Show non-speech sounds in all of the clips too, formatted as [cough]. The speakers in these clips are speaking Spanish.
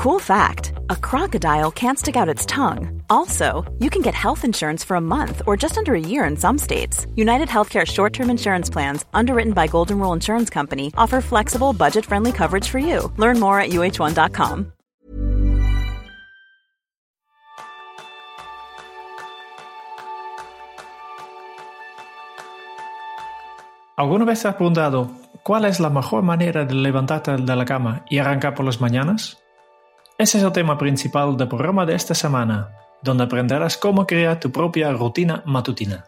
Cool fact a crocodile can't stick out its tongue. Also, you can get health insurance for a month or just under a year in some states. United Healthcare short term insurance plans, underwritten by Golden Rule Insurance Company, offer flexible, budget friendly coverage for you. Learn more at uh1.com. ¿Alguna vez has preguntado cuál es la mejor manera de levantarte de la cama y arrancar por las mañanas? Ese es el tema principal del programa de esta semana, donde aprenderás cómo crear tu propia rutina matutina.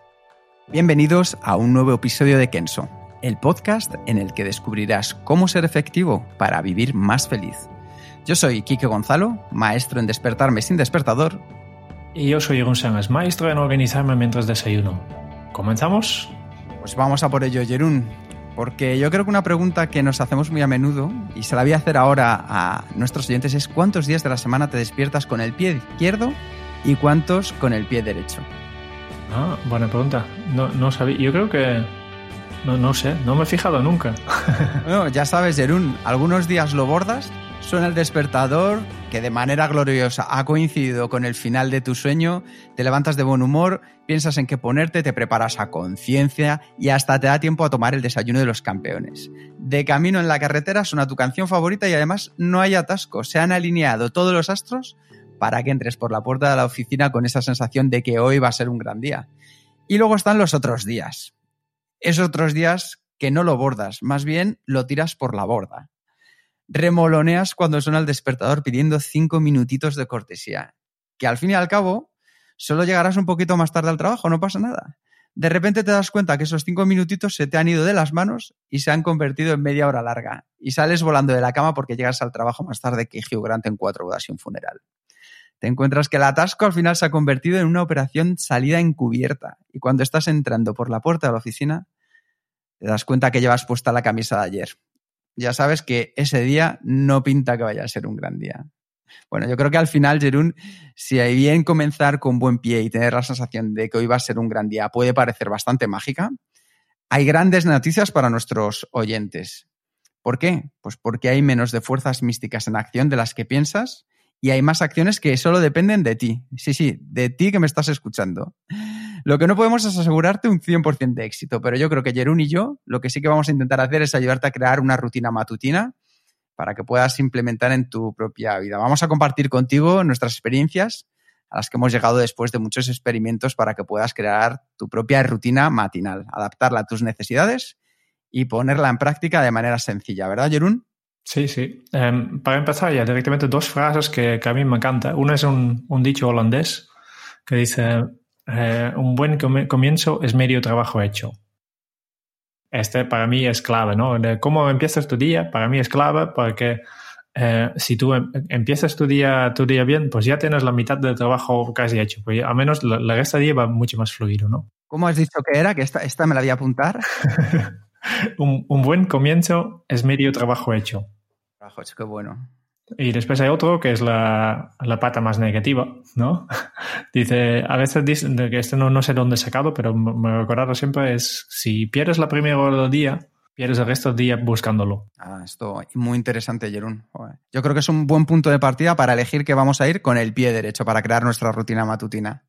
Bienvenidos a un nuevo episodio de Kenso, el podcast en el que descubrirás cómo ser efectivo para vivir más feliz. Yo soy Kike Gonzalo, maestro en despertarme sin despertador. Y yo soy Jeroen Sánchez, maestro en organizarme mientras desayuno. ¿Comenzamos? Pues vamos a por ello, Jerún. Porque yo creo que una pregunta que nos hacemos muy a menudo, y se la voy a hacer ahora a nuestros oyentes, es ¿cuántos días de la semana te despiertas con el pie izquierdo y cuántos con el pie derecho? Ah, buena pregunta. No, no sabía. Yo creo que. No, no sé, no me he fijado nunca. [laughs] bueno, ya sabes, Jerún, algunos días lo bordas Suena el despertador que de manera gloriosa ha coincidido con el final de tu sueño, te levantas de buen humor, piensas en qué ponerte, te preparas a conciencia y hasta te da tiempo a tomar el desayuno de los campeones. De camino en la carretera suena tu canción favorita y además no hay atasco, se han alineado todos los astros para que entres por la puerta de la oficina con esa sensación de que hoy va a ser un gran día. Y luego están los otros días. Esos otros días que no lo bordas, más bien lo tiras por la borda remoloneas cuando suena el despertador pidiendo cinco minutitos de cortesía. Que al fin y al cabo, solo llegarás un poquito más tarde al trabajo, no pasa nada. De repente te das cuenta que esos cinco minutitos se te han ido de las manos y se han convertido en media hora larga. Y sales volando de la cama porque llegas al trabajo más tarde que Hugh Grant en cuatro bodas y un funeral. Te encuentras que el atasco al final se ha convertido en una operación salida encubierta. Y cuando estás entrando por la puerta de la oficina, te das cuenta que llevas puesta la camisa de ayer ya sabes que ese día no pinta que vaya a ser un gran día. Bueno, yo creo que al final, Jerún, si hay bien comenzar con buen pie y tener la sensación de que hoy va a ser un gran día puede parecer bastante mágica, hay grandes noticias para nuestros oyentes. ¿Por qué? Pues porque hay menos de fuerzas místicas en acción de las que piensas y hay más acciones que solo dependen de ti. Sí, sí, de ti que me estás escuchando. Lo que no podemos es asegurarte un 100% de éxito, pero yo creo que Jerún y yo lo que sí que vamos a intentar hacer es ayudarte a crear una rutina matutina para que puedas implementar en tu propia vida. Vamos a compartir contigo nuestras experiencias a las que hemos llegado después de muchos experimentos para que puedas crear tu propia rutina matinal, adaptarla a tus necesidades y ponerla en práctica de manera sencilla, ¿verdad, Jerún? Sí, sí. Em, para empezar ya directamente dos frases que, a mí me encantan. Una es un, un dicho holandés que dice, eh, un buen comienzo es medio trabajo hecho. Este para mí es clave, ¿no? cómo empiezas tu día, para mí es clave porque eh, si tú em, empiezas tu día, tu día bien, pues ya tienes la mitad del trabajo casi hecho. Pues al menos la, la resta del día va mucho más fluido, ¿no? ¿Cómo has dicho que era? Que esta, esta me la voy a apuntar. [laughs] un, un, buen comienzo es medio trabajo hecho. Trabajo hecho, qué bueno. Y después hay otro que es la, la pata más negativa, ¿no? [laughs] Dice, a veces dicen que este no, no sé dónde he sacado, pero me recordaron siempre es, si pierdes la primera hora del día, pierdes el resto del día buscándolo. Ah, esto muy interesante, Jerún. Yo creo que es un buen punto de partida para elegir que vamos a ir con el pie derecho para crear nuestra rutina matutina.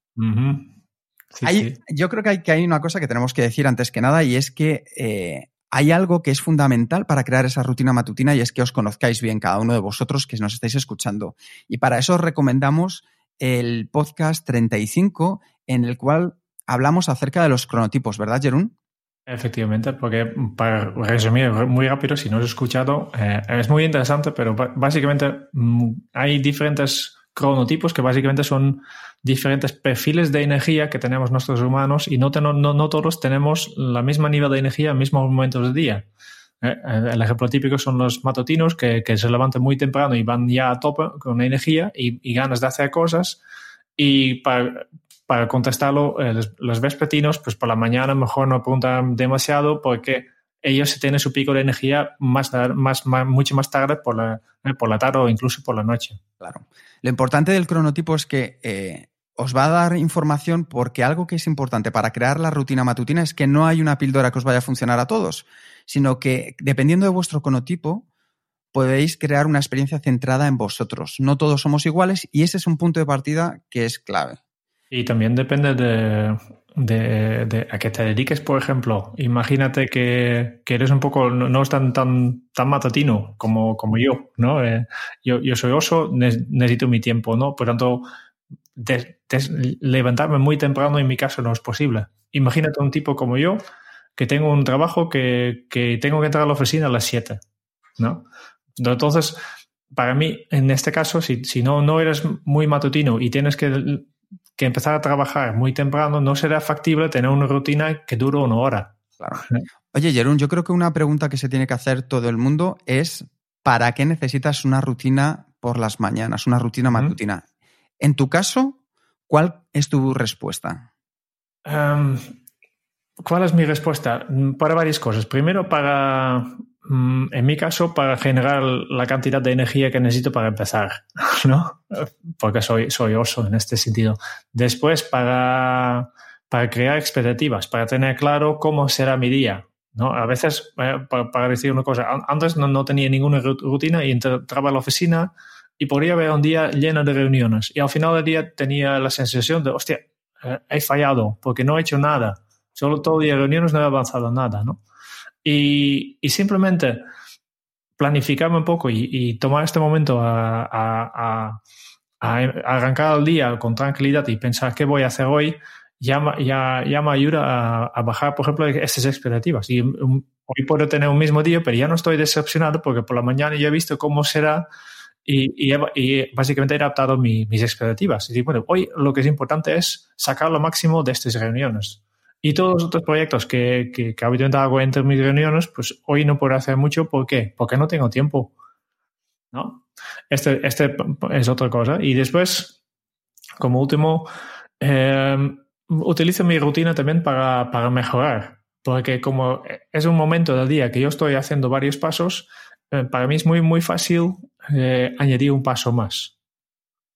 sí, Yo creo que hay, que hay una cosa que tenemos que decir antes que nada y es que eh, hay algo que es fundamental para crear esa rutina matutina y es que os conozcáis bien cada uno de vosotros que nos estáis escuchando. Y para eso os recomendamos el podcast 35 en el cual hablamos acerca de los cronotipos, ¿verdad, Jerún? Efectivamente, porque para resumir muy rápido, si no os he escuchado, eh, es muy interesante, pero básicamente mm, hay diferentes cronotipos que básicamente son diferentes perfiles de energía que tenemos nosotros humanos y no, todos tenemos la misma nivel de energía en mismos momentos del día. Eh, el ejemplo típico son los matutinos que, se levantan muy temprano y van ya a tope con energía y, ganas de hacer cosas. Y para, contestarlo, eh, los, vespertinos, pues por la mañana mejor no preguntan demasiado porque ellos tienen su pico de energía más, más, mucho más tarde por la, eh, por la tarde o incluso por la noche. Claro. Lo importante del cronotipo es que eh, os va a dar información porque algo que es importante para crear la rutina matutina es que no hay una píldora que os vaya a funcionar a todos, sino que dependiendo de vuestro cronotipo, podéis crear una experiencia centrada en vosotros. No todos somos iguales y ese es un punto de partida que es clave. Y también depende de, de, a qué te dediques, por ejemplo. Imagínate que, eres un poco, no, es tan, tan, tan matatino como, como yo, ¿no? Eh, yo, yo soy oso, necesito mi tiempo, ¿no? Por tanto, levantarme muy temprano en mi caso no es posible. Imagínate un tipo como yo que tengo un trabajo que, que tengo que entrar a la oficina a las 7, ¿no? Entonces, para mí, en este caso, si, si no, no eres muy matutino y tienes que que empezar a trabajar muy temprano, no será factible tener una rutina que dure una hora. Oye, Jerón, yo creo que una pregunta que se tiene que hacer todo el mundo es ¿para qué necesitas una rutina por las mañanas, una rutina matutina? En tu caso, ¿cuál es tu respuesta? Em, ¿Cuál es mi respuesta? Para varias cosas. Primero, para Mm, en mi caso, para generar la cantidad de energía que necesito para empezar, [laughs] ¿no? Porque soy, soy oso en este sentido. Después, para, para crear expectativas, para tener claro cómo será mi día, ¿no? A veces, eh, para, decir una cosa, antes no, no, tenía ninguna rutina y entraba a la oficina y podía ver un día lleno de reuniones. Y al final del día tenía la sensación de, hostia, eh, he fallado porque no he hecho nada. Solo todo el día reuniones no he avanzado nada, ¿no? Y, simplemente planificarme un poco y, tomar este momento a, arrancar el día con tranquilidad y pensar qué voy a hacer hoy, ya, ya, ya me ayuda a, bajar, por ejemplo, estas expectativas. Y hoy puedo tener un mismo día, pero ya no estoy decepcionado porque por la mañana ya he visto cómo será y, y, básicamente he adaptado mis expectativas. Y bueno, hoy lo que es importante es sacar lo máximo de estas reuniones. Y todos los otros proyectos que, que, que hago entre mis reuniones, pues hoy no puedo hacer mucho. ¿Por qué? Porque no tengo tiempo. ¿No? Este, este es otra cosa. Y después, como último, eh, utilizo mi rutina también para, para mejorar. Porque como es un momento del día que yo estoy haciendo varios pasos, eh, para mí es muy, muy fácil eh, añadir un paso más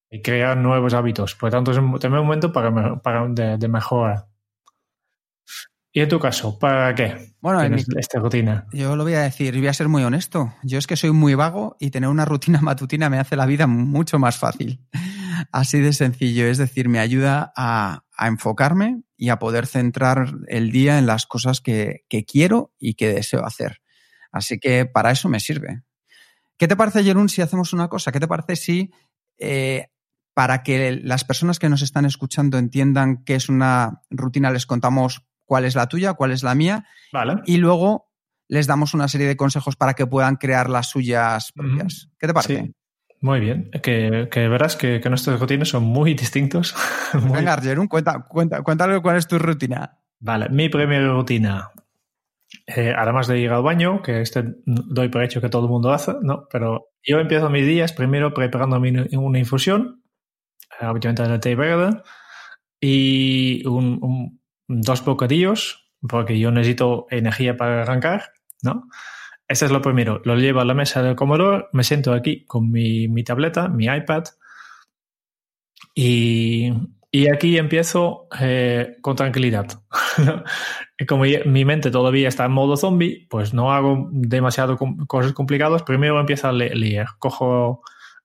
y crear nuevos hábitos. Por lo tanto, es un, también un momento para, para de, de mejora. ¿Y en tu caso, para qué? Bueno, en esta rutina. Yo lo voy a decir, voy a ser muy honesto. Yo es que soy muy vago y tener una rutina [laughs] matutina me hace la vida mucho más fácil. Así de sencillo, es decir, me ayuda a, enfocarme y a poder centrar el día en las cosas que, quiero y que deseo hacer. Así que para eso me sirve. ¿Qué te parece, Jerún, si hacemos una cosa? ¿Qué te parece si eh, para que las personas que nos están escuchando entiendan qué es una rutina les contamos cuál es la tuya, cuál es la mía. Vale. Y luego les damos una serie de consejos para que puedan crear las suyas propias. ¿Qué te parece? Sí. Muy bien, que, verás que, nuestros rutinas son muy distintos. [laughs] Venga, Jerón, cuenta, cuenta, cuéntale cuál es tu rutina. Vale, mi primera rutina, eh, además de ir al baño, que este doy por hecho que todo el mundo hace, ¿no? Pero yo empiezo mis días primero preparando una infusión, habitualmente de té verde, y un, dos bocadillos, porque yo necesito energía para arrancar, ¿no? Este es lo primero. Lo llevo a la mesa del comedor, me siento aquí con mi, mi tableta, mi iPad, y, y aquí empiezo eh, con tranquilidad. [laughs] Como mi mente todavía está en modo zombie, pues no hago demasiado cosas complicadas. Primero empiezo a leer. Cojo,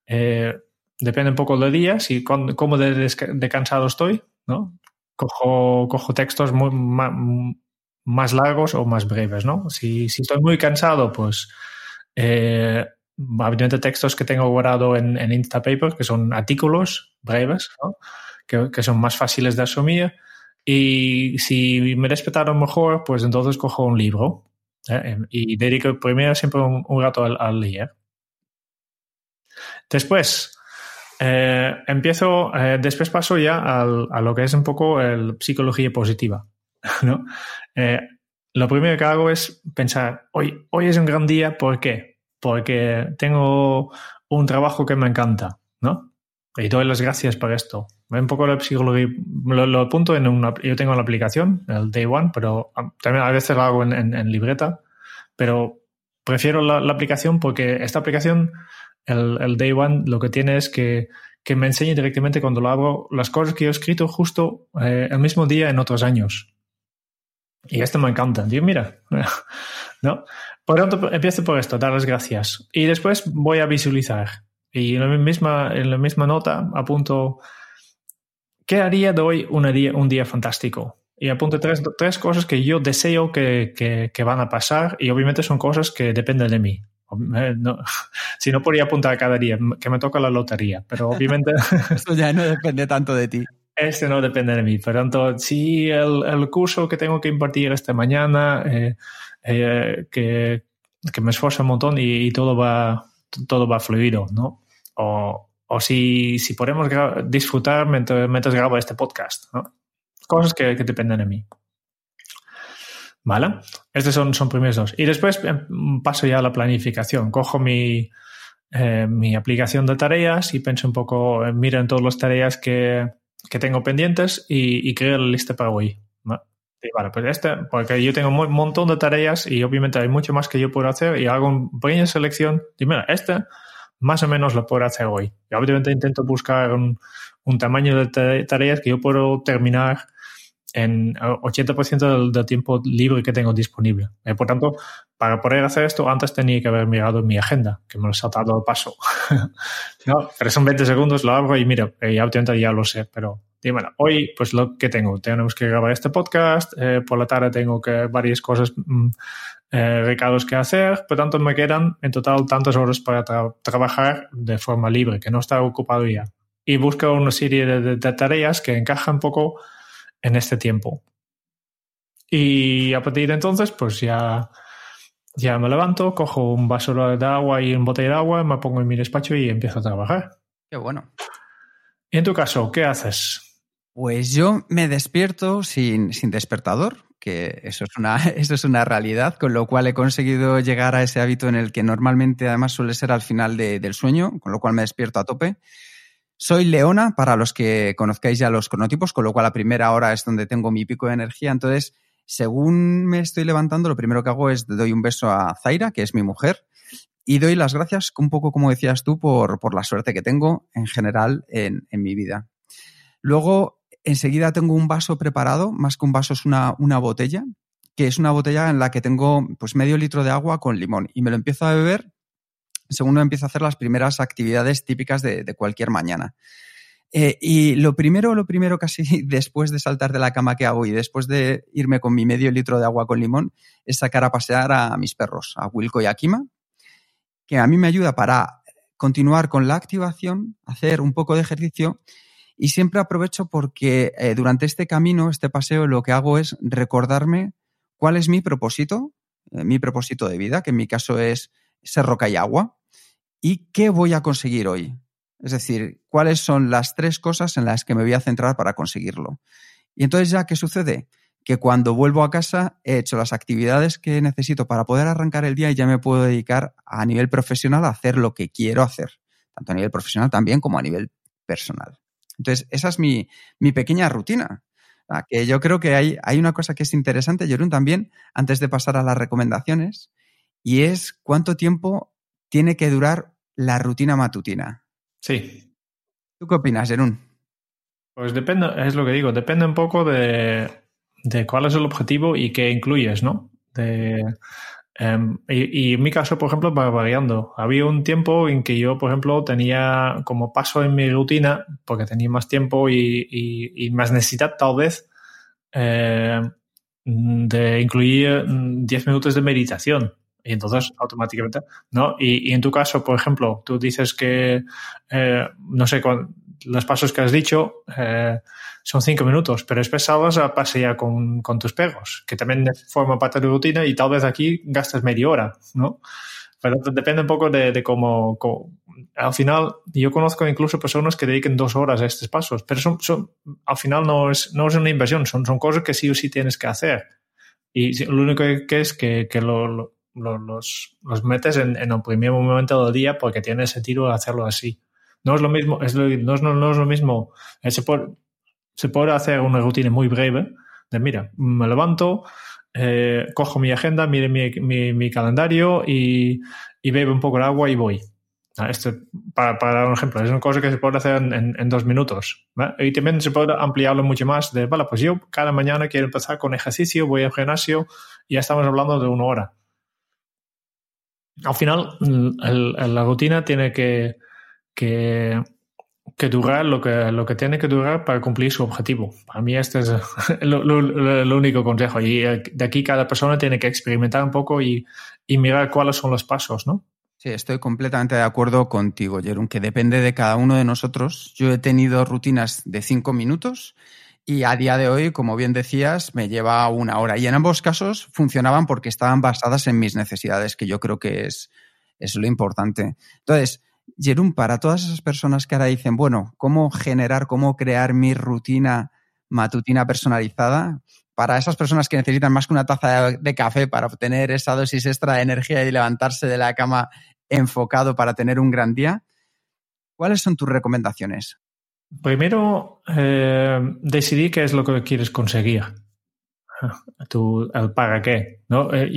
eh, depende un poco del día, si cómo de, de, cansado estoy, ¿no? Cojo, cojo textos muy, más, largos o más breves, ¿no? Si, si estoy muy cansado, pues eh, textos que tengo guardado en, en Instapaper, que son artículos breves, ¿no? que, que, son más fáciles de asumir. Y si me respetaron mejor, pues entonces cojo un libro ¿eh? y dedico primero siempre un, rato al, al leer. Después, eh, empiezo, eh, después paso ya a lo que es un poco el psicología positiva. [laughs] ¿no? Eh, lo primero que hago es pensar, hoy, hoy es un gran día, ¿por qué? Porque tengo un trabajo que me encanta, ¿no? Y doy las gracias por esto. Un poco la psicología, lo, apunto en una, yo tengo la aplicación, el Day One, pero también a veces lo hago en, libreta, pero prefiero la, la, aplicación porque esta aplicación el, Day One lo que tiene es que, me enseñe directamente cuando lo hago las cosas que he escrito justo eh, el mismo día en otros años. Y esto me encanta. Digo, mira, [laughs] ¿no? Por tanto, empiezo por esto, dar las gracias. Y después voy a visualizar. Y en la misma, en la misma nota apunto, ¿qué haría de hoy un día, un día fantástico? Y apunto tres, tres cosas que yo deseo que, que, que, van a pasar y obviamente son cosas que dependen de mí. Eh, no, [laughs] si no podría apuntar cada día, que me toca la lotería, pero obviamente... [laughs] Eso ya no depende tanto de ti. Este no depende de mí. Por tanto, si el, el curso que tengo que impartir esta mañana, eh, eh, que, que, me esfuerzo un montón y, y, todo va todo va fluido, ¿no? O, o si, si podemos disfrutar mientras, mientras, grabo este podcast, ¿no? Cosas que, que dependen de mí. ¿Vale? Estos son, son primeros dos. Y después paso ya a la planificación. Cojo mi, eh, mi aplicación de tareas y pienso un poco, miro en todas las tareas que, que tengo pendientes y, y, creo la lista para hoy. Y vale, pues este, porque yo tengo un montón de tareas y obviamente hay mucho más que yo puedo hacer y hago una pequeña selección. Y mira, este más o menos lo puedo hacer hoy. Y obviamente intento buscar un, un tamaño de tareas que yo puedo terminar en 80% del, del, tiempo libre que tengo disponible. Eh, por tanto, para poder hacer esto, antes tenía que haber mirado mi agenda, que me lo he saltado al paso. [laughs] no, pero son 20 segundos, lo abro y mira, y obviamente ya lo sé, pero dímelo. Hoy, pues lo que tengo, tenemos que grabar este podcast, eh, por la tarde tengo que varias cosas, mm, eh, recados que hacer, por tanto me quedan en total tantas horas para tra trabajar de forma libre, que no está ocupado ya. Y busco una serie de, de, de tareas que encajan un poco en este tiempo. Y a partir de entonces, pues ya, ya me levanto, cojo un vaso de agua y un botella de agua, me pongo en mi despacho y empiezo a trabajar. Qué bueno. ¿Y en tu caso, qué haces? Pues yo me despierto sin, sin despertador, que eso es, una, [laughs] eso es una realidad, con lo cual he conseguido llegar a ese hábito en el que normalmente además suele ser al final de, del sueño, con lo cual me despierto a tope. Soy leona, para los que conozcáis ya los cronotipos, con lo cual la primera hora es donde tengo mi pico de energía. Entonces, según me estoy levantando, lo primero que hago es doy un beso a Zaira, que es mi mujer, y doy las gracias, un poco como decías tú, por, por la suerte que tengo en general en, en, mi vida. Luego, enseguida tengo un vaso preparado, más que un vaso es una, una botella, que es una botella en la que tengo pues medio litro de agua con limón y me lo empiezo a beber según empiezo a hacer las primeras actividades típicas de, de cualquier mañana. Eh, y lo primero, lo primero casi [laughs] después de saltar de la cama que hago y después de irme con mi medio litro de agua con limón es sacar a pasear a mis perros, a Wilco y a Kima, que a mí me ayuda para continuar con la activación, hacer un poco de ejercicio y siempre aprovecho porque eh, durante este camino, este paseo, lo que hago es recordarme cuál es mi propósito, eh, mi propósito de vida, que en mi caso es ser roca y agua. ¿Y qué voy a conseguir hoy? Es decir, ¿cuáles son las tres cosas en las que me voy a centrar para conseguirlo? Y entonces ya, ¿qué sucede? Que cuando vuelvo a casa he hecho las actividades que necesito para poder arrancar el día y ya me puedo dedicar a nivel profesional a hacer lo que quiero hacer, tanto a nivel profesional también como a nivel personal. Entonces, esa es mi, mi pequeña rutina. Que yo creo que hay, hay una cosa que es interesante, Jerún, también, antes de pasar a las recomendaciones, y es cuánto tiempo tiene que durar la rutina matutina. Sí. ¿Tú qué opinas, Jerún? Pues depende, es lo que digo, depende un poco de, de cuál es el objetivo y qué incluyes, ¿no? De, um, y, y, en mi caso, por ejemplo, va variando. Había un tiempo en que yo, por ejemplo, tenía como paso en mi rutina, porque tenía más tiempo y, y, y más necesidad tal vez, eh, de incluir 10 minutos de meditación. Y entonces automáticamente, ¿no? Y, y, en tu caso, por ejemplo, tú dices que, eh, no sé, los pasos que has dicho eh, son cinco minutos, pero después salgas a pasear con, con tus perros, que también forma parte de tu rutina y tal vez aquí gastas media hora, ¿no? Pero depende un poco de, de cómo, cómo, Al final, yo conozco incluso personas que dediquen dos horas a estos pasos, pero son, son, al final no es, no es una inversión, son, son cosas que sí o sí tienes que hacer. Y lo único que es que, que lo, lo los, los metes en, en, el primer momento del día porque tiene sentido hacerlo así. No es lo mismo, es lo, no, es, no, es lo mismo. Eh, se puede, se puede hacer una rutina muy breve de, mira, me levanto, eh, cojo mi agenda, mire mi, mi, mi calendario y, y, bebo un poco de agua y voy. Esto, para, para, dar un ejemplo, es una cosa que se puede hacer en, en, en dos minutos. ¿vale? Y también se puede ampliarlo mucho más de, vale, pues yo cada mañana quiero empezar con ejercicio, voy al gimnasio y ya estamos hablando de una hora al final la rutina tiene que, que, durar lo que, lo que tiene que durar para cumplir su objetivo. Para mí este es [laughs] lo, único consejo. Y de aquí cada persona tiene que experimentar un poco y, y mirar cuáles son los pasos, ¿no? Sí, estoy completamente de acuerdo contigo, Jerón, que depende de cada uno de nosotros. Yo he tenido rutinas de cinco minutos y a día de hoy, como bien decías, me lleva una hora. Y en ambos casos funcionaban porque estaban basadas en mis necesidades, que yo creo que es, es lo importante. Entonces, Jerón, para todas esas personas que ahora dicen, bueno, ¿cómo generar, cómo crear mi rutina matutina personalizada? para esas personas que necesitan más que una taza de café para obtener esa dosis extra de energía y levantarse de la cama enfocado para tener un gran día, ¿cuáles son tus recomendaciones? Primero, eh, decidir qué es lo que quieres conseguir. [laughs] Tu, el para qué. ¿no? Eh,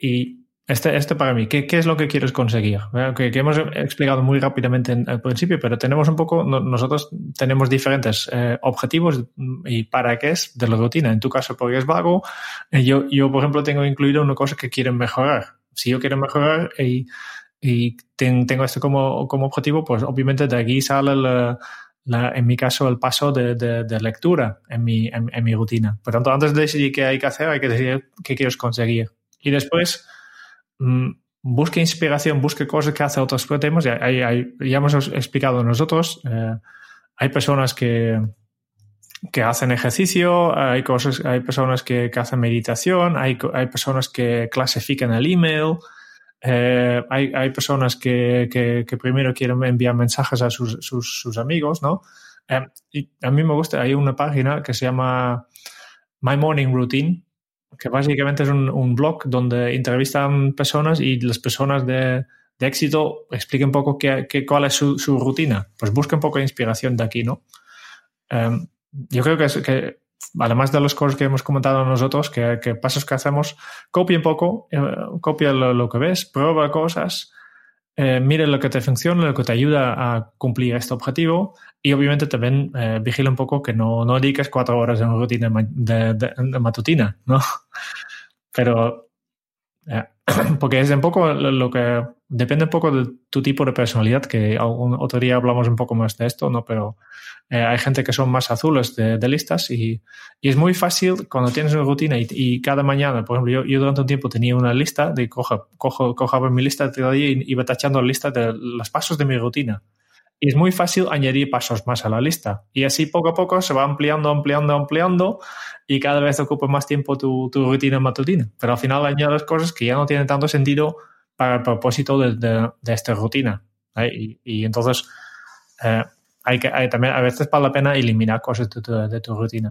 y este, este para mí, ¿qué, es lo que quieres conseguir? Que, hemos explicado muy rápidamente al principio, pero tenemos un poco, nosotros tenemos diferentes eh, objetivos y para qué es de la rutina. En tu caso, porque es vago, eh, yo, yo, por ejemplo, tengo incluido una cosa que quieren mejorar. Si yo quiero mejorar y, y tengo esto como, como objetivo, pues obviamente de aquí sale la, en mi caso, el paso de, de, lectura en mi, en, mi rutina. Por tanto, antes de decidir qué hay que hacer, hay que decidir qué quieres conseguir. Y después, Mm, busque inspiración, busque cosas que hace otros temas. Ya, ya hemos explicado nosotros, eh, hay personas que, que hacen ejercicio, hay, cosas, hay personas que, hacen meditación, hay, hay, personas que clasifican el email, eh, hay, hay, personas que, que, primero quieren enviar mensajes a sus, sus, sus amigos, ¿no? Eh, y a mí me gusta, hay una página que se llama My Morning Routine, que básicamente es un, blog donde entrevistan personas y las personas de, éxito expliquen un poco qué, cuál es su, rutina. Pues busquen un poco de inspiración de aquí, ¿no? Em, yo creo que, es, que, además de las cosas que hemos comentado nosotros, que, que pasos que hacemos, copia un poco, eh, copia lo, que ves, prueba cosas, eh, mire lo que te funciona, lo que te ayuda a cumplir este objetivo y obviamente también eh, vigila un poco que no, no dediques cuatro horas en rutina de, matutina, ¿no? [laughs] Pero, eh, [coughs] porque es un poco lo que depende un poco de tu tipo de personalidad, que otro día hablamos un poco más de esto, ¿no? Pero eh, hay gente que son más azules de, listas y, y, es muy fácil cuando tienes una rutina y, cada mañana, por ejemplo, yo, yo, durante un tiempo tenía una lista de cojo, cojo, cojo mi lista de día y iba tachando la lista de los pasos de mi rutina. Y es muy fácil añadir pasos más a la lista. Y así poco a poco se va ampliando, ampliando, ampliando y cada vez ocupa más tiempo tu, tu rutina matutina. Pero al final añades cosas que ya no tienen tanto sentido para el propósito de, de, esta rutina. Y, y, entonces eh, hay que, hay, también a veces vale la pena eliminar cosas de tu rutina.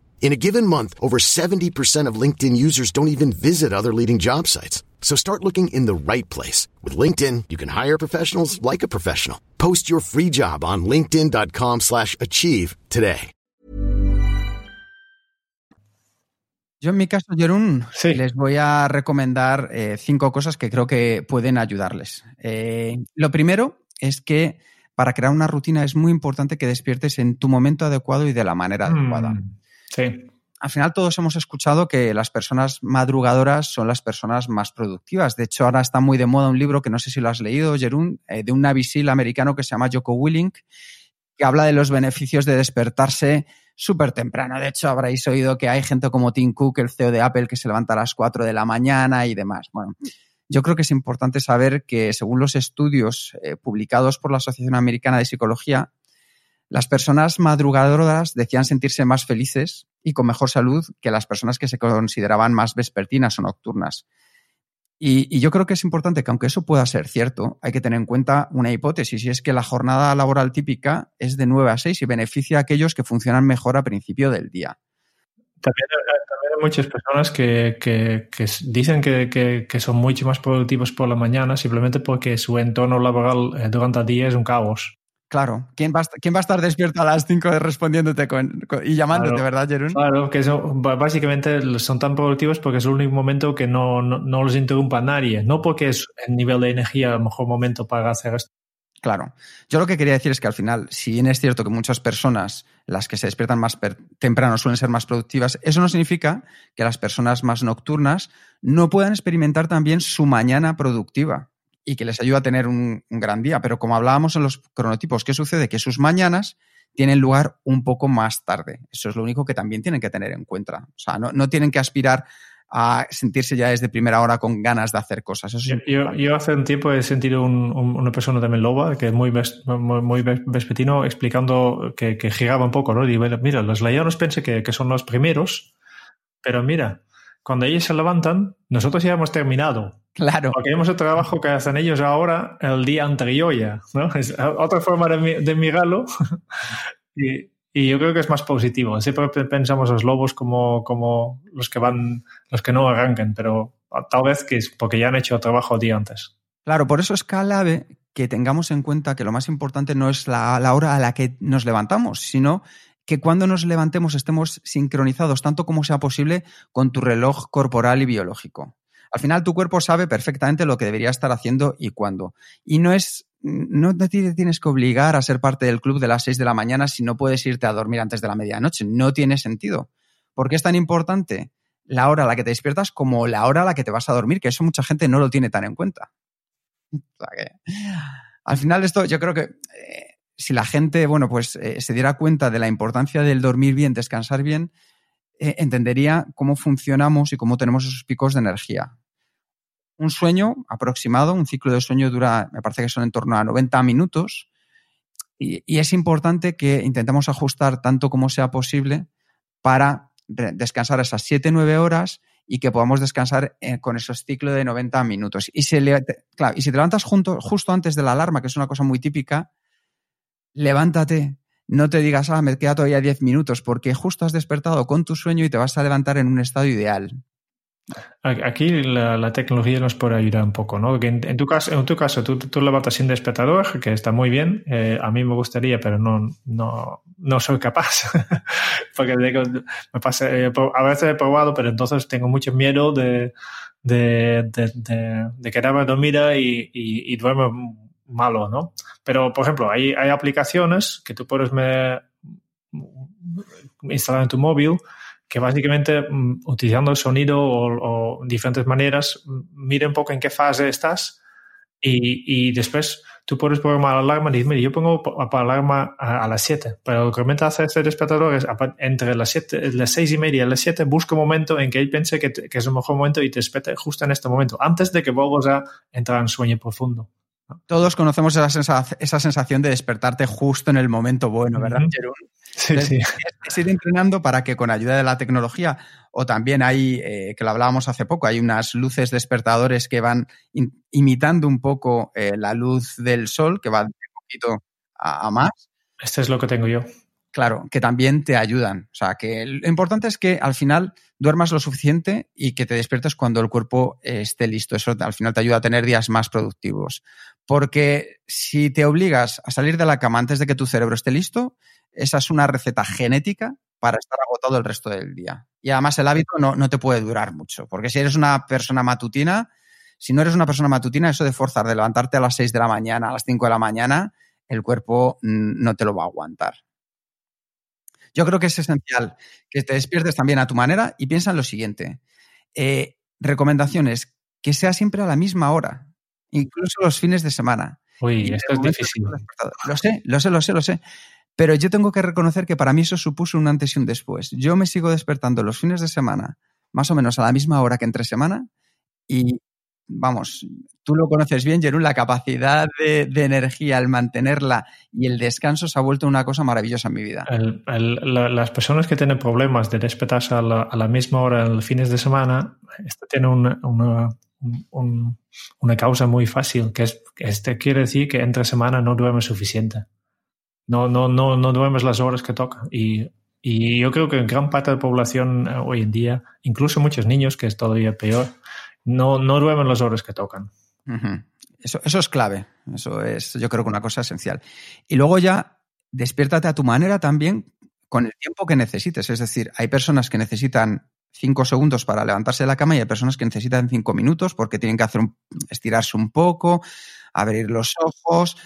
In a given month, over 70% of LinkedIn users don't even visit other leading job sites. So start looking in the right place. With LinkedIn, you can hire professionals like a professional. Post your free job on linkedin.com slash achieve today. Yo en mi caso, Jerún, sí. les voy a recomendar eh, cinco cosas que creo que pueden ayudarles. Eh, lo primero es que para crear una rutina es muy importante que despiertes en tu momento adecuado y de la manera mm, adecuada. Sí. Al final todos hemos escuchado que las personas madrugadoras son las personas más productivas. De hecho, ahora está muy de moda un libro que no sé si lo has leído, Jerún, eh, de un Navy americano que se llama Joko Willink, que habla de los beneficios de despertarse súper temprano. De hecho, habréis oído que hay gente como Tim Cook, el CEO de Apple, que se levanta a las 4 de la mañana y demás. Bueno, yo creo que es importante saber que según los estudios eh, publicados por la Asociación Americana de Psicología, las personas madrugadoras decían sentirse más felices y con mejor salud que las personas que se consideraban más vespertinas o nocturnas. Y, yo creo que es importante que aunque eso pueda ser cierto, hay que tener en cuenta una hipótesis y es que la jornada laboral típica es de 9 a 6 y beneficia a aquellos que funcionan mejor a principio del día. También, hay muchas personas que, dicen que, son mucho más productivos por la mañana simplemente porque su entorno laboral eh, durante el día es un caos. Claro, ¿quién va, a, quién va a estar despierto a las 5 respondiéndote y llamándote, verdad, Jerón? Claro, que básicamente son tan productivos porque es el único momento que no, no, los interrumpa nadie, no porque es el nivel de energía el mejor momento para hacer esto. Claro. Yo lo que quería decir es que al final, si bien es cierto que muchas personas, las que se despiertan más temprano, suelen ser más productivas, eso no significa que las personas más nocturnas no puedan experimentar también su mañana productiva y que les ayuda a tener un, gran día. Pero como hablábamos en los cronotipos, ¿qué sucede? Que sus mañanas tienen lugar un poco más tarde. Eso es lo único que también tienen que tener en cuenta. O sea, no, tienen que aspirar a sentirse ya desde primera hora con ganas de hacer cosas. yo, hace un tiempo he sentido una persona también loba, que es muy, muy, vespetino, explicando que, giraba un poco, ¿no? Y mira, los leones pensé que, que son los primeros, pero mira, cuando ellos se levantan, nosotros ya hemos terminado. Claro. Porque hemos el trabajo que hacen ellos ahora el día anterior ya, ¿no? Es otra forma de, de mirarlo. [laughs] y, y, yo creo que es más positivo. Siempre pensamos los lobos como, como los que van, los que no arranquen, pero tal vez que es porque ya han hecho el trabajo el día antes. Claro, por eso es clave que tengamos en cuenta que lo más importante no es la, la hora a la que nos levantamos, sino que cuando nos levantemos estemos sincronizados tanto como sea posible con tu reloj corporal y biológico. Al final tu cuerpo sabe perfectamente lo que debería estar haciendo y cuándo. Y no es no te tienes que obligar a ser parte del club de las 6 de la mañana si no puedes irte a dormir antes de la medianoche. No tiene sentido. ¿Por qué es tan importante la hora a la que te despiertas como la hora a la que te vas a dormir? Que eso mucha gente no lo tiene tan en cuenta. al final esto yo creo que eh, si la gente, bueno, pues eh, se diera cuenta de la importancia del dormir bien, descansar bien, eh, entendería cómo funcionamos y cómo tenemos esos picos de energía. Un sueño aproximado, un ciclo de sueño dura, me parece que son en torno a 90 minutos, y, es importante que intentemos ajustar tanto como sea posible para descansar esas 7-9 horas y que podamos descansar eh, con esos ciclos de 90 minutos. Y, si, claro, y si te levantas justo antes de la alarma, que es una cosa muy típica, levántate, no te digas, ah, me queda todavía 10 minutos, porque justo has despertado con tu sueño y te vas a levantar en un estado ideal. Aquí la, tecnología nos puede ayudar un poco, ¿no? en, tu caso, en tu caso tú, tú levantas sin despertador, que está muy bien. Eh, a mí me gustaría, pero no, no, no soy capaz. [laughs] Porque me pasa, eh, a veces he probado, pero entonces tengo mucho miedo de, de, de, de, quedarme dormida y, y, y duermo malo, ¿no? Pero, por ejemplo, hay, aplicaciones que tú puedes instalar en tu móvil que básicamente mm, utilizando el sonido o, diferentes maneras mire un poco en qué fase estás y, después tú puedes programar la alarma y dices, yo pongo para alarma a, las 7, pero lo que realmente hace este despertador es entre las 7, las 6 y media y las 7, busca un momento en que él piense que, que, es el mejor momento y te despierte justo en este momento, antes de que vuelvas a entrar en sueño profundo. Todos conocemos esa, sensación de despertarte justo en el momento bueno, ¿verdad, Sí, sí. Es, ir entrenando para que con ayuda de la tecnología, o también hay, eh, que lo hablábamos hace poco, hay unas luces despertadores que van imitando un poco eh, la luz del sol, que va de poquito a, más. Este es lo que tengo yo. Claro, que también te ayudan. O sea, que lo importante es que al final duermas lo suficiente y que te despiertes cuando el cuerpo esté listo. Eso al final te ayuda a tener días más productivos. Porque si te obligas a salir de la cama antes de que tu cerebro esté listo, esa es una receta genética para estar agotado el resto del día. Y además el hábito no, no te puede durar mucho, porque si eres una persona matutina, si no eres una persona matutina, eso de forzar, de levantarte a las 6 de la mañana, a las 5 de la mañana, el cuerpo mm, no te lo va a aguantar. Yo creo que es esencial que te despiertes también a tu manera y piensa en lo siguiente. Eh, recomendaciones, que sea siempre a la misma hora incluso los fines de semana. Uy, esto es difícil. Lo sé, lo sé, lo sé, lo sé. Pero yo tengo que reconocer que para mí eso supuso un antes y un después. Yo me sigo despertando los fines de semana, más o menos a la misma hora que entre semana, y vamos, tú lo conoces bien, Jerún, la capacidad de, energía, el mantenerla y el descanso se ha vuelto una cosa maravillosa en mi vida. las personas que tienen problemas de despertarse a la, misma hora en los fines de semana, esto tiene una, una, causa muy fácil, que es, este quiere decir que entre semana no duermes suficiente. No, no, no, no duermes las horas que toca. Y, y yo creo que gran parte de la población eh, hoy en día, incluso muchos niños, que es todavía peor, no, no duermen las horas que tocan. eso, eso es clave. Eso es, yo creo que una cosa esencial. Y luego ya, despiértate a tu manera también con el tiempo que necesites. Es decir, hay personas que necesitan cinco segundos para levantarse de la cama y hay personas que necesitan cinco minutos porque tienen que hacer estirarse un poco, abrir los ojos,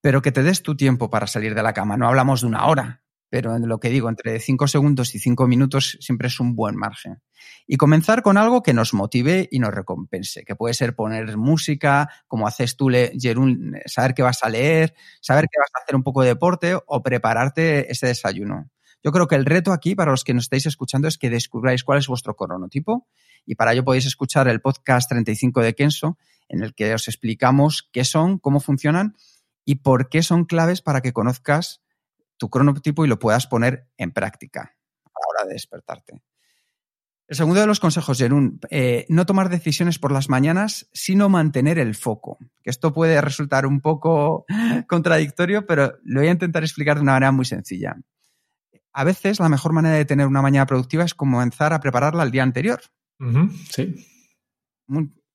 pero que te des tu tiempo para salir de la cama. No hablamos de una hora, pero en lo que digo, entre cinco segundos y cinco minutos siempre es un buen margen. Y comenzar con algo que nos motive y nos recompense, que puede ser poner música, como haces tú, Jerún, saber que vas a leer, saber que vas a hacer un poco de deporte o prepararte ese desayuno. Yo creo que el reto aquí, para los que nos estáis escuchando, es que descubráis cuál es vuestro cronotipo y para ello podéis escuchar el podcast 35 de Kenso, en el que os explicamos qué son, cómo funcionan y por qué son claves para que conozcas tu cronotipo y lo puedas poner en práctica a la hora de despertarte. El segundo de los consejos, Jerún, eh, no tomar decisiones por las mañanas, sino mantener el foco. Que esto puede resultar un poco [laughs] contradictorio, pero lo voy a intentar explicar de una manera muy sencilla a veces la mejor manera de tener una mañana productiva es comenzar a prepararla el día anterior. sí.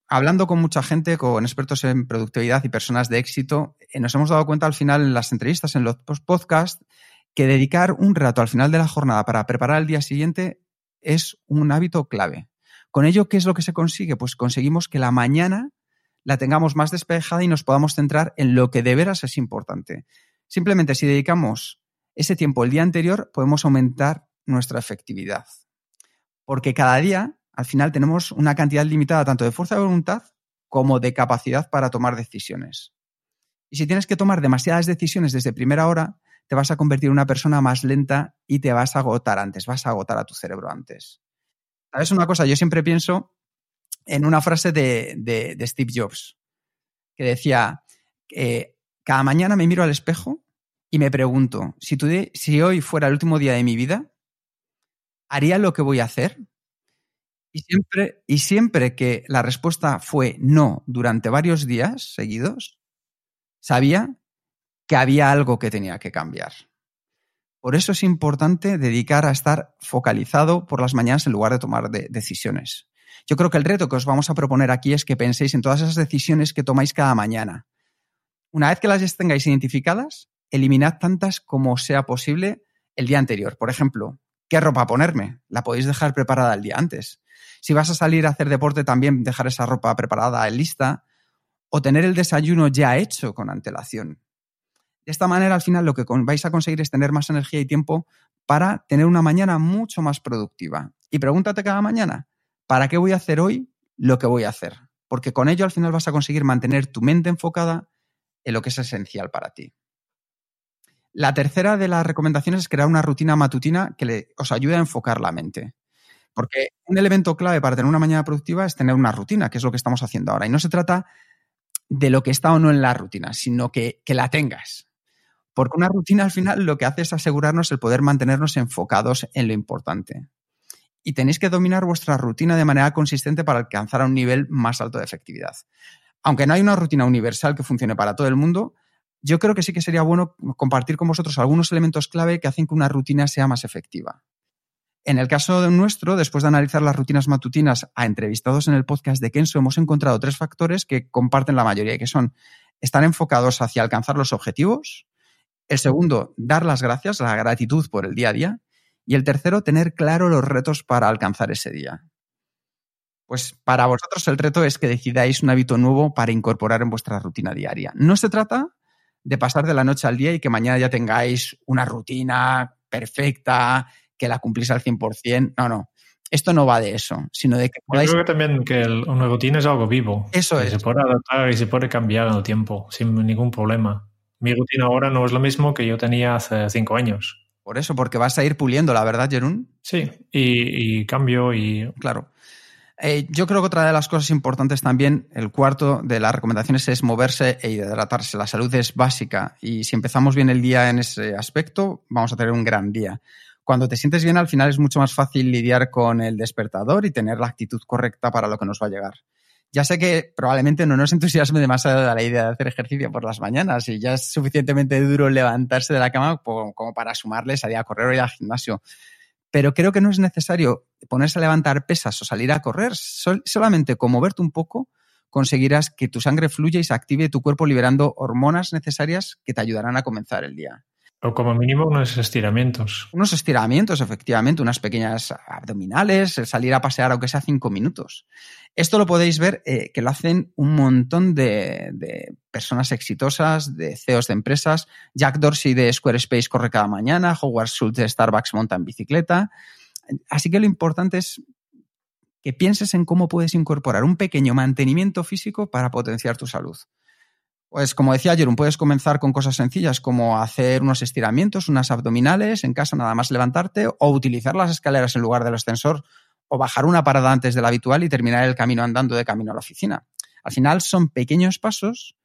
Hablando con mucha gente, con expertos en productividad y personas de éxito, eh, nos hemos dado cuenta al final en las entrevistas, en los podcasts, que dedicar un rato al final de la jornada para preparar el día siguiente es un hábito clave. Con ello, ¿qué es lo que se consigue? Pues conseguimos que la mañana la tengamos más despejada y nos podamos centrar en lo que de veras es importante. Simplemente si dedicamos ese tiempo el día anterior podemos aumentar nuestra efectividad. Porque cada día, al final, tenemos una cantidad limitada tanto de fuerza de voluntad como de capacidad para tomar decisiones. Y si tienes que tomar demasiadas decisiones desde primera hora, te vas a convertir en una persona más lenta y te vas a agotar antes, vas a agotar a tu cerebro antes. ¿Sabes una cosa? Yo siempre pienso en una frase de, Steve Jobs, que decía, eh, cada mañana me miro al espejo y me pregunto, si hoy fuera el último día de mi vida, ¿haría lo que voy a hacer? Y siempre, y siempre que la respuesta fue no durante varios días seguidos, sabía que había algo que tenía que cambiar. Por eso es importante dedicar a estar focalizado por las mañanas en lugar de tomar decisiones. Yo creo que el reto que os vamos a proponer aquí es que penséis en todas esas decisiones que tomáis cada mañana. Una vez que las tengáis identificadas, eliminad tantas como sea posible el día anterior. Por ejemplo, ¿qué ropa ponerme? La podéis dejar preparada el día antes. Si vas a salir a hacer deporte, también dejar esa ropa preparada en lista o tener el desayuno ya hecho con antelación. De esta manera, al final, lo que vais a conseguir es tener más energía y tiempo para tener una mañana mucho más productiva. Y pregúntate cada mañana, ¿para qué voy a hacer hoy lo que voy a hacer? Porque con ello al final vas a conseguir mantener tu mente enfocada en lo que es esencial para ti. La tercera de las recomendaciones es crear una rutina matutina que os ayude a enfocar la mente. Porque un elemento clave para tener una mañana productiva es tener una rutina, que es lo que estamos haciendo ahora. Y no se trata de lo que está o no en la rutina, sino que, que la tengas. Porque una rutina al final lo que hace es asegurarnos el poder mantenernos enfocados en lo importante. Y tenéis que dominar vuestra rutina de manera consistente para alcanzar a un nivel más alto de efectividad. Aunque no hay una rutina universal que funcione para todo el mundo, yo creo que sí que sería bueno compartir con vosotros algunos elementos clave que hacen que una rutina sea más efectiva. En el caso nuestro, después de analizar las rutinas matutinas a entrevistados en el podcast de Kenso, hemos encontrado tres factores que comparten la mayoría, que son estar enfocados hacia alcanzar los objetivos, el segundo, dar las gracias, la gratitud por el día a día, y el tercero, tener claro los retos para alcanzar ese día. Pues para vosotros el reto es que decidáis un hábito nuevo para incorporar en vuestra rutina diaria. No se trata de pasar de la noche al día y que mañana ya tengáis una rutina perfecta, que la cumplís al 100%. No, no. Esto no va de eso, sino de que podáis... Yo creo que también que una rutina es algo vivo. Eso es. Se puede adaptar y se puede cambiar en el tiempo sin ningún problema. Mi rutina ahora no es lo mismo que yo tenía hace cinco años. Por eso, porque vas a ir puliendo, la verdad, Jerún. Sí, y, y cambio y... Claro. Eh, yo creo que otra de las cosas importantes también, el cuarto de las recomendaciones es moverse e hidratarse. La salud es básica y si empezamos bien el día en ese aspecto, vamos a tener un gran día. Cuando te sientes bien, al final es mucho más fácil lidiar con el despertador y tener la actitud correcta para lo que nos va a llegar. Ya sé que probablemente no nos entusiasme demasiado la idea de hacer ejercicio por las mañanas y ya es suficientemente duro levantarse de la cama como para sumarle salir a correr o ir al gimnasio pero creo que no es necesario ponerse a levantar pesas o salir a correr, solamente con moverte un poco conseguirás que tu sangre fluya y se active tu cuerpo liberando hormonas necesarias que te ayudarán a comenzar el día. O como mínimo unos estiramientos. Unos estiramientos, efectivamente, unas pequeñas abdominales, salir a pasear aunque sea cinco minutos. Esto lo podéis ver eh, que lo hacen un montón de, personas exitosas, de CEOs de empresas. Jack Dorsey de Squarespace corre cada mañana, Howard Schultz de Starbucks monta en bicicleta. Así que lo importante es que pienses en cómo puedes incorporar un pequeño mantenimiento físico para potenciar tu salud. Pues como decía Jerón, puedes comenzar con cosas sencillas como hacer unos estiramientos, unas abdominales en casa, nada más levantarte, o utilizar las escaleras en lugar del ascensor, o bajar una parada antes de la habitual y terminar el camino andando de camino a la oficina. Al final son pequeños pasos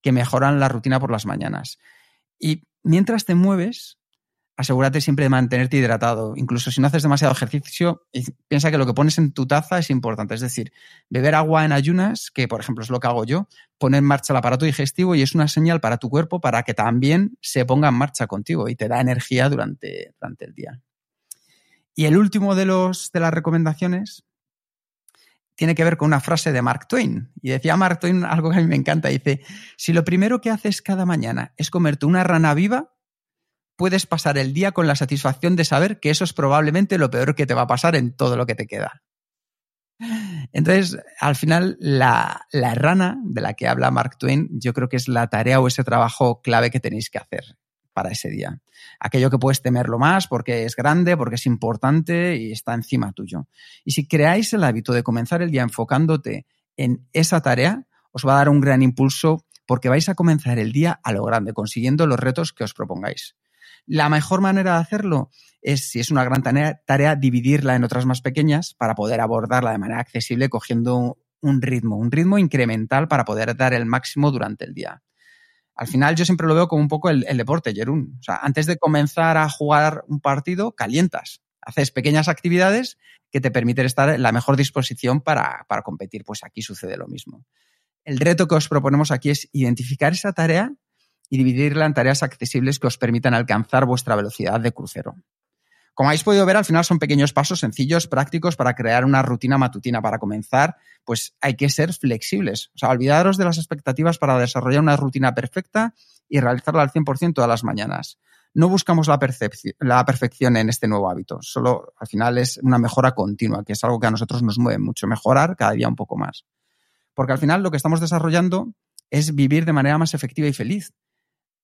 que mejoran la rutina por las mañanas. Y mientras te mueves, asegúrate siempre de mantenerte hidratado. Incluso si no haces demasiado ejercicio, piensa que lo que pones en tu taza es importante. Es decir, beber agua en ayunas, que por ejemplo es lo que hago yo, pone en marcha el aparato digestivo y es una señal para tu cuerpo para que también se ponga en marcha contigo y te da energía durante, durante el día. Y el último de, los, de las recomendaciones tiene que ver con una frase de Mark Twain. Y decía Mark Twain algo que a mí me encanta. Dice, si lo primero que haces cada mañana es comerte una rana viva, puedes pasar el día con la satisfacción de saber que eso es probablemente lo peor que te va a pasar en todo lo que te queda. Entonces, al final, la, rana de la que habla Mark Twain, yo creo que es la tarea o ese trabajo clave que tenéis que hacer para ese día. Aquello que puedes temerlo más porque es grande, porque es importante y está encima tuyo. Y si creáis el hábito de comenzar el día enfocándote en esa tarea, os va a dar un gran impulso porque vais a comenzar el día a lo grande, consiguiendo los retos que os propongáis. La mejor manera de hacerlo es, si es una gran tarea, dividirla en otras más pequeñas para poder abordarla de manera accesible cogiendo un ritmo, un ritmo incremental para poder dar el máximo durante el día. Al final yo siempre lo veo como un poco el, deporte, Jerún. O sea, antes de comenzar a jugar un partido, calientas. Haces pequeñas actividades que te permiten estar en la mejor disposición para, para competir. Pues aquí sucede lo mismo. El reto que os proponemos aquí es identificar esa tarea y dividirla en tareas accesibles que os permitan alcanzar vuestra velocidad de crucero. Como habéis podido ver, al final son pequeños pasos sencillos, prácticos para crear una rutina matutina. Para comenzar, pues hay que ser flexibles. O sea, olvidaros de las expectativas para desarrollar una rutina perfecta y realizarla al 100% todas las mañanas. No buscamos la, la perfección en este nuevo hábito, solo al final es una mejora continua, que es algo que a nosotros nos mueve mucho, mejorar cada día un poco más. Porque al final lo que estamos desarrollando es vivir de manera más efectiva y feliz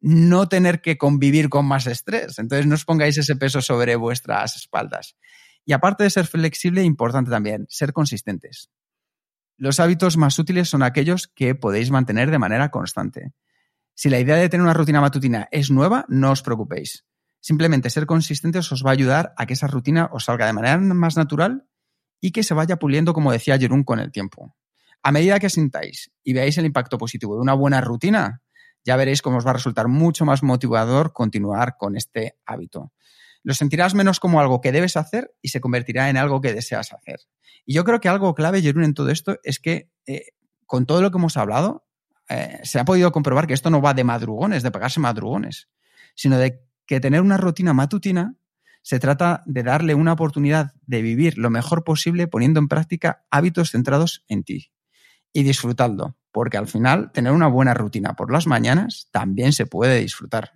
no tener que convivir con más estrés. Entonces no os pongáis ese peso sobre vuestras espaldas. Y aparte de ser flexible, importante también, ser consistentes. Los hábitos más útiles son aquellos que podéis mantener de manera constante. Si la idea de tener una rutina matutina es nueva, no os preocupéis. Simplemente ser consistentes os va a ayudar a que esa rutina os salga de manera más natural y que se vaya puliendo, como decía Jerún, con el tiempo. A medida que sintáis y veáis el impacto positivo de una buena rutina, ya veréis cómo os va a resultar mucho más motivador continuar con este hábito. Lo sentirás menos como algo que debes hacer y se convertirá en algo que deseas hacer. Y yo creo que algo clave, Jerún, en todo esto es que eh, con todo lo que hemos hablado, eh, se ha podido comprobar que esto no va de madrugones, de pegarse madrugones, sino de que tener una rutina matutina se trata de darle una oportunidad de vivir lo mejor posible poniendo en práctica hábitos centrados en ti y disfrutando, porque al final tener una buena rutina por las mañanas también se puede disfrutar.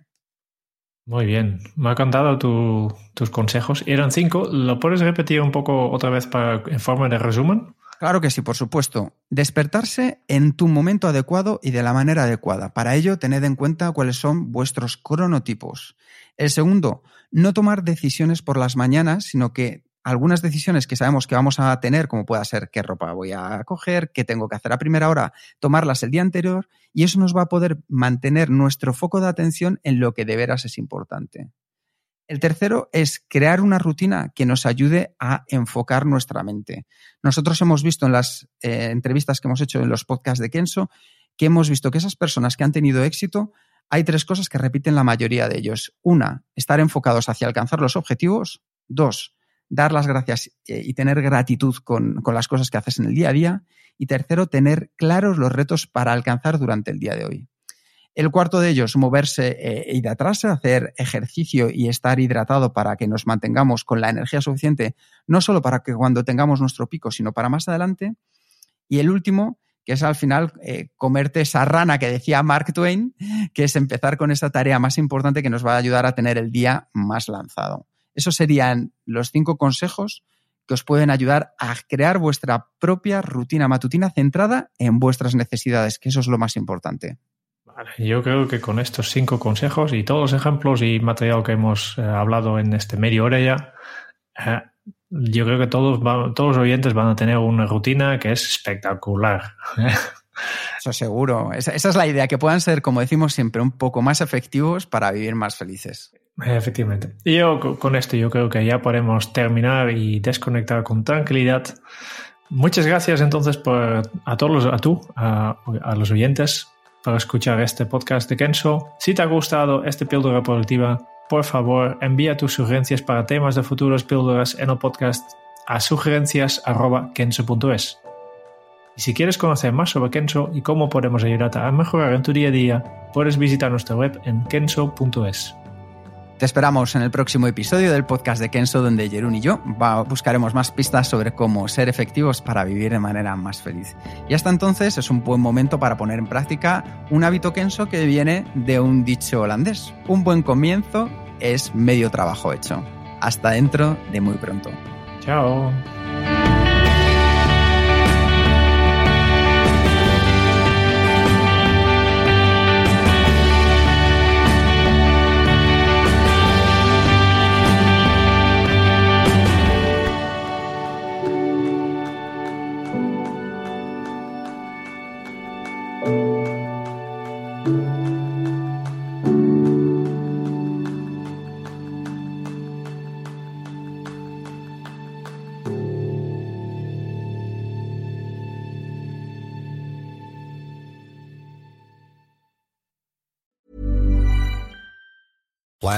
Muy bien, me ha encantado tus consejos. Eran cinco, ¿lo puedes repetir un poco otra vez para, en forma de resumen? Claro que sí, por supuesto. Despertarse en tu momento adecuado y de la manera adecuada. Para ello, tened en cuenta cuáles son vuestros cronotipos. El segundo, no tomar decisiones por las mañanas, sino que algunas decisiones que sabemos que vamos a tener, como pueda ser qué ropa voy a coger, qué tengo que hacer a primera hora, tomarlas el día anterior y eso nos va a poder mantener nuestro foco de atención en lo que de veras es importante. El tercero es crear una rutina que nos ayude a enfocar nuestra mente. Nosotros hemos visto en las eh, entrevistas que hemos hecho en los podcasts de Kenso que hemos visto que esas personas que han tenido éxito, hay tres cosas que repiten la mayoría de ellos. Una, estar enfocados hacia alcanzar los objetivos. Dos, dar las gracias eh, y tener gratitud con, con las cosas que haces en el día a día. Y tercero, tener claros los retos para alcanzar durante el día de hoy. El cuarto de ellos, moverse e atrás, hacer ejercicio y estar hidratado para que nos mantengamos con la energía suficiente, no solo para que cuando tengamos nuestro pico, sino para más adelante. Y el último, que es al final eh, comerte esa rana que decía Mark Twain, que es empezar con esa tarea más importante que nos va a ayudar a tener el día más lanzado. Esos serían los cinco consejos que os pueden ayudar a crear vuestra propia rutina matutina centrada en vuestras necesidades, que eso es lo más importante. Yo creo que con estos cinco consejos y todos los ejemplos y material que hemos eh, hablado en este medio hora ya, eh, yo creo que todos, todos los oyentes van a tener una rutina que es espectacular. [laughs] Eso seguro. Esa, esa, es la idea, que puedan ser, como decimos siempre, un poco más efectivos para vivir más felices. Efectivamente. Y yo con esto yo creo que ya podemos terminar y desconectar con tranquilidad. Muchas gracias entonces por, a todos a tú, a, a los oyentes para escuchar este podcast de Kenso. Si te ha gustado este píldora productiva, por favor envía tus sugerencias para temas de futuros píldoras en el podcast a sugerencias.kenso.es. Y si quieres conocer más sobre Kenso y cómo podemos ayudarte a mejorar en tu día a día, puedes visitar nuestra web en kenso.es. Te esperamos en el próximo episodio del podcast de Kenso, donde Jerún y yo buscaremos más pistas sobre cómo ser efectivos para vivir de manera más feliz. Y hasta entonces es un buen momento para poner en práctica un hábito Kenso que viene de un dicho holandés. Un buen comienzo es medio trabajo hecho. Hasta dentro de muy pronto. Chao.